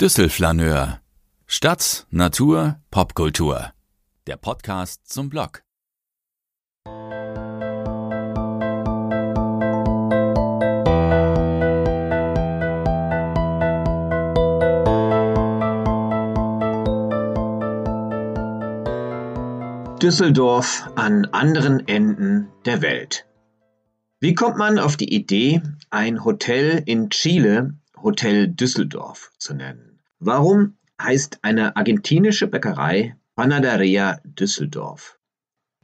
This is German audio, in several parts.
Düsselflaneur. Stadt, Natur, Popkultur. Der Podcast zum Blog. Düsseldorf an anderen Enden der Welt. Wie kommt man auf die Idee, ein Hotel in Chile Hotel Düsseldorf zu nennen? Warum heißt eine argentinische Bäckerei Panaderia Düsseldorf?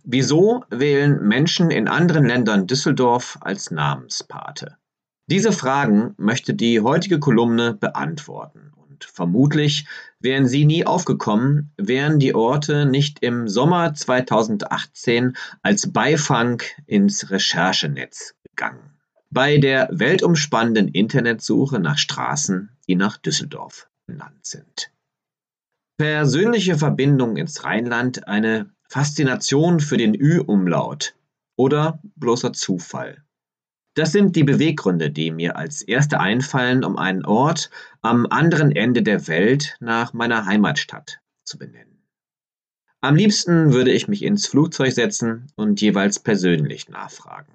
Wieso wählen Menschen in anderen Ländern Düsseldorf als Namenspate? Diese Fragen möchte die heutige Kolumne beantworten und vermutlich wären sie nie aufgekommen, wären die Orte nicht im Sommer 2018 als Beifang ins Recherchenetz gegangen. Bei der weltumspannenden Internetsuche nach Straßen, die nach Düsseldorf sind. Persönliche Verbindung ins Rheinland, eine Faszination für den Ü-Umlaut oder bloßer Zufall. Das sind die Beweggründe, die mir als erste einfallen, um einen Ort am anderen Ende der Welt nach meiner Heimatstadt zu benennen. Am liebsten würde ich mich ins Flugzeug setzen und jeweils persönlich nachfragen.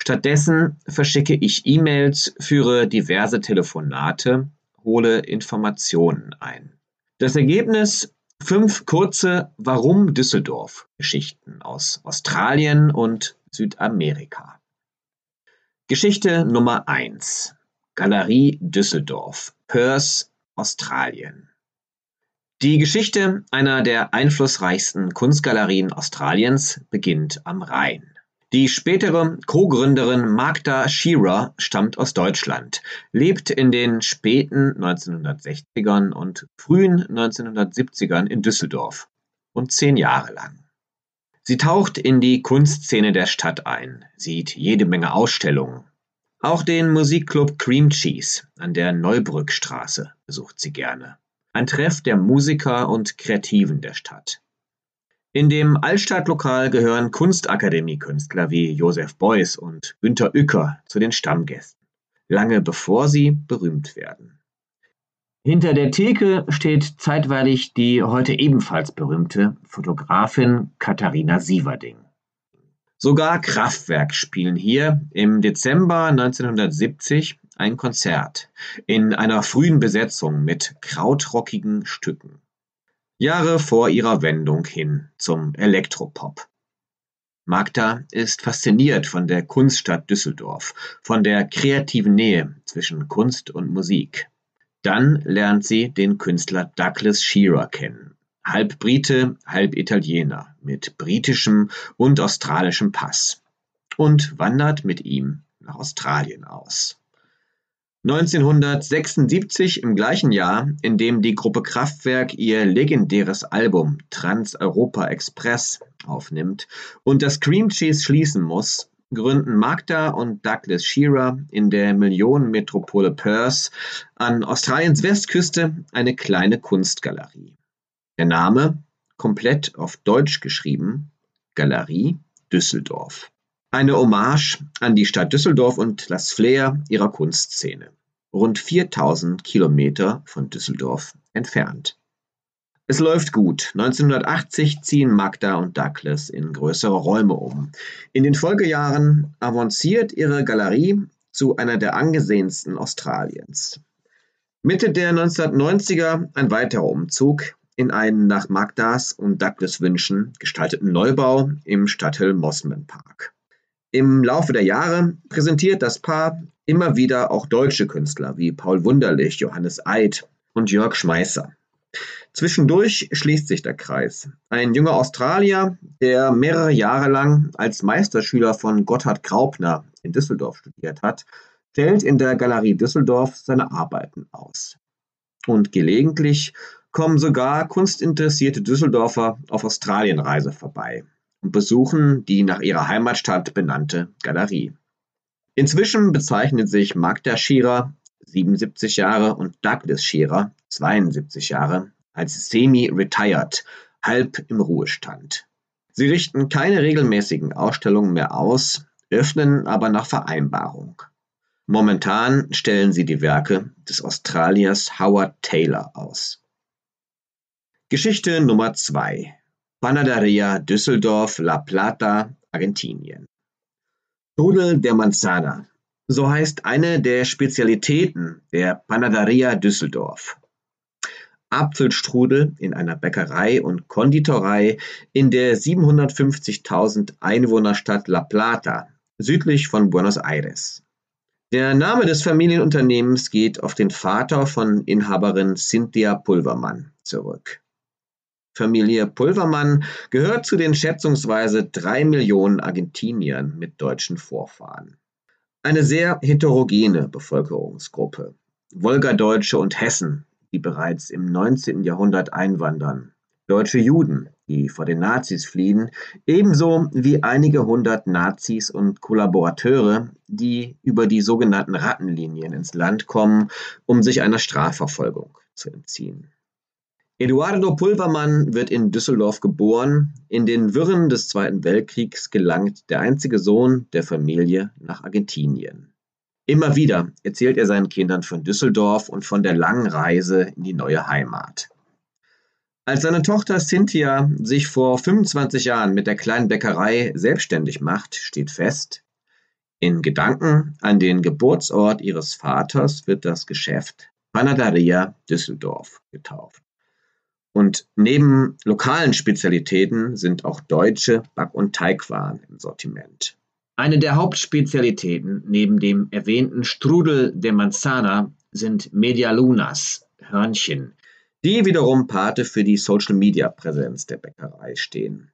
Stattdessen verschicke ich E-Mails, führe diverse Telefonate, hole Informationen ein. Das Ergebnis fünf kurze Warum Düsseldorf Geschichten aus Australien und Südamerika. Geschichte Nummer 1. Galerie Düsseldorf, Perth, Australien. Die Geschichte einer der einflussreichsten Kunstgalerien Australiens beginnt am Rhein. Die spätere Co-Gründerin Magda Shearer stammt aus Deutschland, lebt in den späten 1960ern und frühen 1970ern in Düsseldorf und zehn Jahre lang. Sie taucht in die Kunstszene der Stadt ein, sieht jede Menge Ausstellungen. Auch den Musikclub Cream Cheese an der Neubrückstraße besucht sie gerne. Ein Treff der Musiker und Kreativen der Stadt. In dem Altstadtlokal gehören Kunstakademie-Künstler wie Josef Beuys und Günter Uecker zu den Stammgästen, lange bevor sie berühmt werden. Hinter der Theke steht zeitweilig die heute ebenfalls berühmte Fotografin Katharina Sieverding. Sogar Kraftwerk spielen hier im Dezember 1970 ein Konzert in einer frühen Besetzung mit krautrockigen Stücken. Jahre vor ihrer Wendung hin zum Elektropop. Magda ist fasziniert von der Kunststadt Düsseldorf, von der kreativen Nähe zwischen Kunst und Musik. Dann lernt sie den Künstler Douglas Shearer kennen. Halb Brite, halb Italiener, mit britischem und australischem Pass. Und wandert mit ihm nach Australien aus. 1976, im gleichen Jahr, in dem die Gruppe Kraftwerk ihr legendäres Album Trans-Europa Express aufnimmt und das Cream Cheese schließen muss, gründen Magda und Douglas Shearer in der Millionenmetropole Perth an Australiens Westküste eine kleine Kunstgalerie. Der Name, komplett auf Deutsch geschrieben, Galerie Düsseldorf. Eine Hommage an die Stadt Düsseldorf und das Flair ihrer Kunstszene, rund 4000 Kilometer von Düsseldorf entfernt. Es läuft gut. 1980 ziehen Magda und Douglas in größere Räume um. In den Folgejahren avanciert ihre Galerie zu einer der angesehensten Australiens. Mitte der 1990er ein weiterer Umzug in einen nach Magdas und Douglas Wünschen gestalteten Neubau im Stadtteil Mosman Park. Im Laufe der Jahre präsentiert das Paar immer wieder auch deutsche Künstler wie Paul Wunderlich, Johannes Eid und Jörg Schmeisser. Zwischendurch schließt sich der Kreis. Ein junger Australier, der mehrere Jahre lang als Meisterschüler von Gotthard Graupner in Düsseldorf studiert hat, stellt in der Galerie Düsseldorf seine Arbeiten aus. Und gelegentlich kommen sogar kunstinteressierte Düsseldorfer auf Australienreise vorbei und besuchen die nach ihrer Heimatstadt benannte Galerie. Inzwischen bezeichnen sich Magda Schierer, 77 Jahre, und Douglas Schierer, 72 Jahre, als semi-retired, halb im Ruhestand. Sie richten keine regelmäßigen Ausstellungen mehr aus, öffnen aber nach Vereinbarung. Momentan stellen sie die Werke des Australiers Howard Taylor aus. Geschichte Nummer 2 Panaderia Düsseldorf La Plata, Argentinien. Strudel der Manzana. So heißt eine der Spezialitäten der Panaderia Düsseldorf. Apfelstrudel in einer Bäckerei und Konditorei in der 750.000 Einwohnerstadt La Plata, südlich von Buenos Aires. Der Name des Familienunternehmens geht auf den Vater von Inhaberin Cynthia Pulvermann zurück. Familie Pulvermann gehört zu den schätzungsweise drei Millionen Argentiniern mit deutschen Vorfahren. Eine sehr heterogene Bevölkerungsgruppe. Wolgadeutsche und Hessen, die bereits im 19. Jahrhundert einwandern. Deutsche Juden, die vor den Nazis fliehen, ebenso wie einige hundert Nazis und Kollaborateure, die über die sogenannten Rattenlinien ins Land kommen, um sich einer Strafverfolgung zu entziehen. Eduardo Pulvermann wird in Düsseldorf geboren. In den Wirren des Zweiten Weltkriegs gelangt der einzige Sohn der Familie nach Argentinien. Immer wieder erzählt er seinen Kindern von Düsseldorf und von der langen Reise in die neue Heimat. Als seine Tochter Cynthia sich vor 25 Jahren mit der kleinen Bäckerei selbstständig macht, steht fest, in Gedanken an den Geburtsort ihres Vaters wird das Geschäft Panaderia Düsseldorf getauft. Und neben lokalen Spezialitäten sind auch deutsche Back- und Teigwaren im Sortiment. Eine der Hauptspezialitäten neben dem erwähnten Strudel de Manzana sind Medialunas, Hörnchen, die wiederum Pate für die Social-Media-Präsenz der Bäckerei stehen.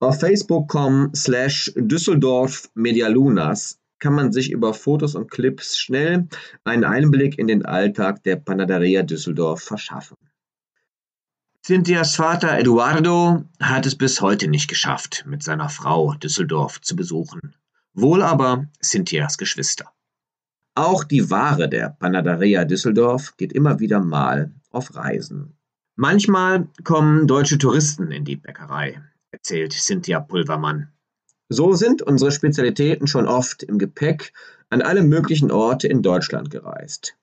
Auf facebook.com slash Düsseldorf Medialunas kann man sich über Fotos und Clips schnell einen Einblick in den Alltag der Panaderia Düsseldorf verschaffen. Cynthias Vater Eduardo hat es bis heute nicht geschafft, mit seiner Frau Düsseldorf zu besuchen, wohl aber Cynthias Geschwister. Auch die Ware der Panaderia Düsseldorf geht immer wieder mal auf Reisen. Manchmal kommen deutsche Touristen in die Bäckerei, erzählt Cynthia Pulvermann. So sind unsere Spezialitäten schon oft im Gepäck an alle möglichen Orte in Deutschland gereist.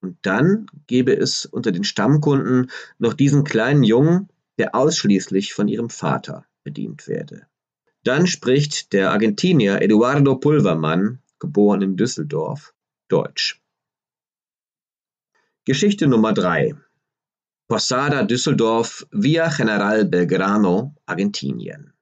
Und dann gäbe es unter den Stammkunden noch diesen kleinen Jungen, der ausschließlich von ihrem Vater bedient werde. Dann spricht der Argentinier Eduardo Pulvermann, geboren in Düsseldorf, Deutsch. Geschichte Nummer 3 Posada Düsseldorf via General Belgrano, Argentinien.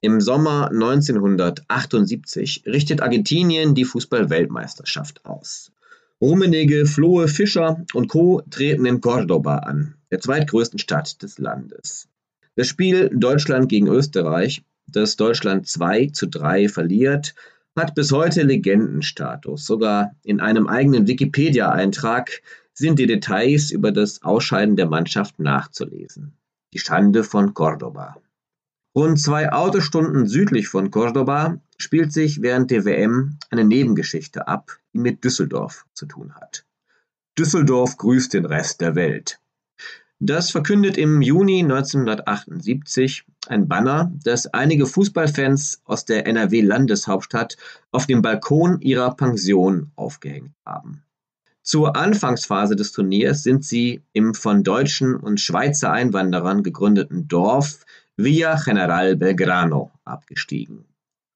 Im Sommer 1978 richtet Argentinien die Fußball-Weltmeisterschaft aus. Rummenigge, Flohe, Fischer und Co. treten in Cordoba an, der zweitgrößten Stadt des Landes. Das Spiel Deutschland gegen Österreich, das Deutschland 2 zu 3 verliert, hat bis heute Legendenstatus. Sogar in einem eigenen Wikipedia-Eintrag sind die Details über das Ausscheiden der Mannschaft nachzulesen. Die Schande von Cordoba. Rund zwei Autostunden südlich von Cordoba spielt sich während der WM eine Nebengeschichte ab, die mit Düsseldorf zu tun hat. Düsseldorf grüßt den Rest der Welt. Das verkündet im Juni 1978 ein Banner, das einige Fußballfans aus der NRW-Landeshauptstadt auf dem Balkon ihrer Pension aufgehängt haben. Zur Anfangsphase des Turniers sind sie im von Deutschen und Schweizer Einwanderern gegründeten Dorf Villa General Belgrano abgestiegen.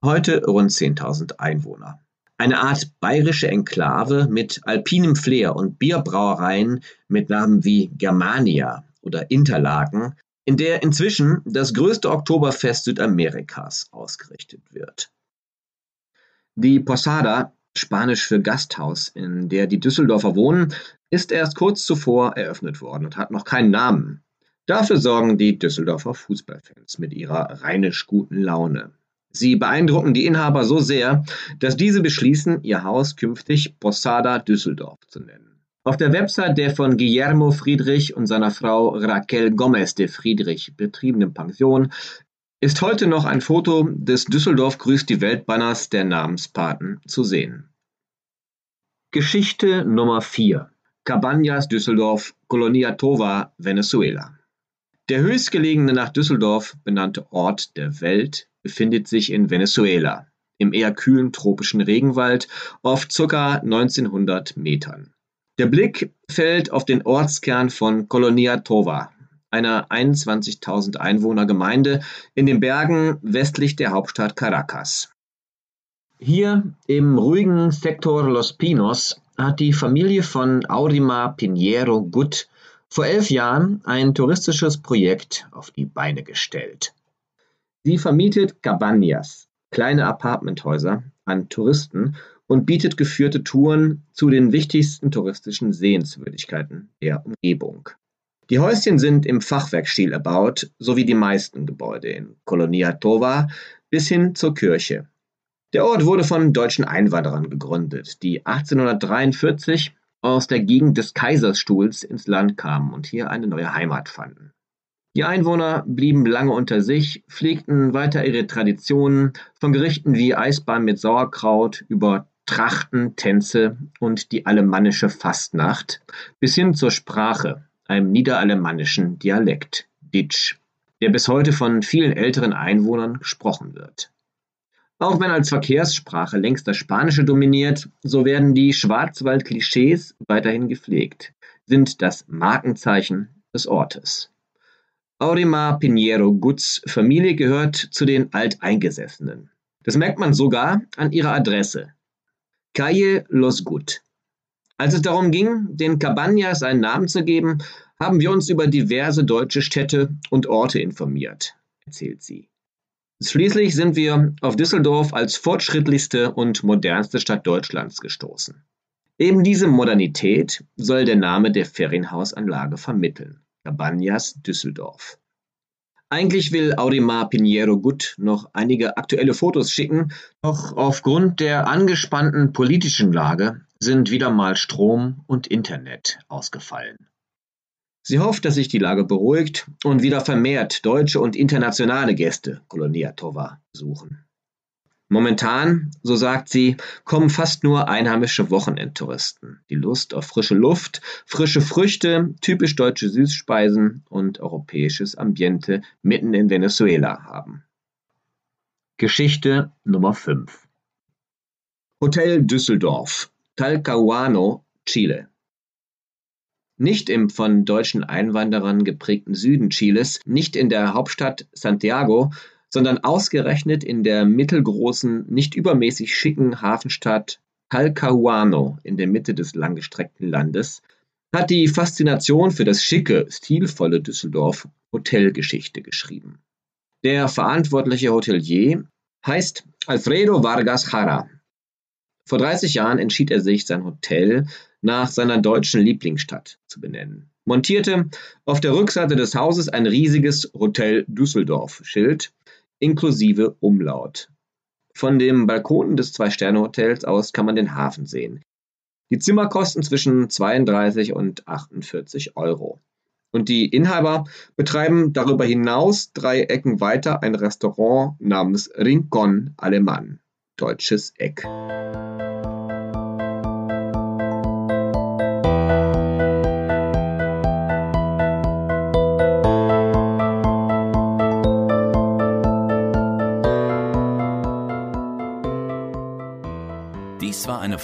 Heute rund 10.000 Einwohner. Eine Art bayerische Enklave mit alpinem Flair und Bierbrauereien mit Namen wie Germania oder Interlaken, in der inzwischen das größte Oktoberfest Südamerikas ausgerichtet wird. Die Posada Spanisch für Gasthaus, in der die Düsseldorfer wohnen, ist erst kurz zuvor eröffnet worden und hat noch keinen Namen. Dafür sorgen die Düsseldorfer Fußballfans mit ihrer rheinisch guten Laune. Sie beeindrucken die Inhaber so sehr, dass diese beschließen, ihr Haus künftig Posada Düsseldorf zu nennen. Auf der Website der von Guillermo Friedrich und seiner Frau Raquel Gomez de Friedrich betriebenen Pension ist heute noch ein Foto des Düsseldorf grüßt die Welt-Banners der Namenspaten zu sehen. Geschichte Nummer 4 Cabañas Düsseldorf, Colonia Tova, Venezuela. Der höchstgelegene nach Düsseldorf benannte Ort der Welt befindet sich in Venezuela, im eher kühlen tropischen Regenwald auf ca. 1900 Metern. Der Blick fällt auf den Ortskern von Kolonia Tova, einer 21.000 Einwohner Gemeinde in den Bergen westlich der Hauptstadt Caracas. Hier im ruhigen Sektor Los Pinos hat die Familie von Aurima Pinheiro Gut vor elf Jahren ein touristisches Projekt auf die Beine gestellt. Sie vermietet Cabañas, kleine Apartmenthäuser, an Touristen und bietet geführte Touren zu den wichtigsten touristischen Sehenswürdigkeiten der Umgebung. Die Häuschen sind im Fachwerkstil erbaut, so wie die meisten Gebäude in Colonia Tova bis hin zur Kirche. Der Ort wurde von deutschen Einwanderern gegründet, die 1843 aus der Gegend des Kaiserstuhls ins Land kamen und hier eine neue Heimat fanden. Die Einwohner blieben lange unter sich, pflegten weiter ihre Traditionen von Gerichten wie Eisbein mit Sauerkraut über Trachten, Tänze und die alemannische Fastnacht bis hin zur Sprache, einem niederalemannischen Dialekt, Ditsch, der bis heute von vielen älteren Einwohnern gesprochen wird. Auch wenn als Verkehrssprache längst das Spanische dominiert, so werden die Schwarzwald-Klischees weiterhin gepflegt, sind das Markenzeichen des Ortes. Aurima Pinheiro Guts Familie gehört zu den Alteingesessenen. Das merkt man sogar an ihrer Adresse. Calle Los Gut. Als es darum ging, den Cabañas einen Namen zu geben, haben wir uns über diverse deutsche Städte und Orte informiert, erzählt sie. Schließlich sind wir auf Düsseldorf als fortschrittlichste und modernste Stadt Deutschlands gestoßen. Eben diese Modernität soll der Name der Ferienhausanlage vermitteln. Cabañas Düsseldorf. Eigentlich will Audemar Pinheiro Gut noch einige aktuelle Fotos schicken, doch aufgrund der angespannten politischen Lage sind wieder mal Strom und Internet ausgefallen. Sie hofft, dass sich die Lage beruhigt und wieder vermehrt deutsche und internationale Gäste Kolonia Tova besuchen. Momentan, so sagt sie, kommen fast nur einheimische Wochenendtouristen, die Lust auf frische Luft, frische Früchte, typisch deutsche Süßspeisen und europäisches Ambiente mitten in Venezuela haben. Geschichte Nummer 5 Hotel Düsseldorf, Talcahuano, Chile. Nicht im von deutschen Einwanderern geprägten Süden Chiles, nicht in der Hauptstadt Santiago, sondern ausgerechnet in der mittelgroßen, nicht übermäßig schicken Hafenstadt Talcahuano in der Mitte des langgestreckten Landes hat die Faszination für das schicke, stilvolle Düsseldorf Hotelgeschichte geschrieben. Der verantwortliche Hotelier heißt Alfredo Vargas Jara. Vor 30 Jahren entschied er sich, sein Hotel nach seiner deutschen Lieblingsstadt zu benennen, montierte auf der Rückseite des Hauses ein riesiges Hotel Düsseldorf-Schild inklusive Umlaut. Von dem Balkon des Zwei-Sterne-Hotels aus kann man den Hafen sehen. Die Zimmer kosten zwischen 32 und 48 Euro. Und die Inhaber betreiben darüber hinaus drei Ecken weiter ein Restaurant namens Rincon Alemann, deutsches Eck.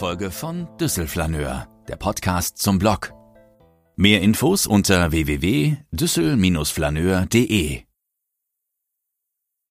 Folge von Düsselflaneur, der Podcast zum Blog. Mehr Infos unter www.düssel-flaneur.de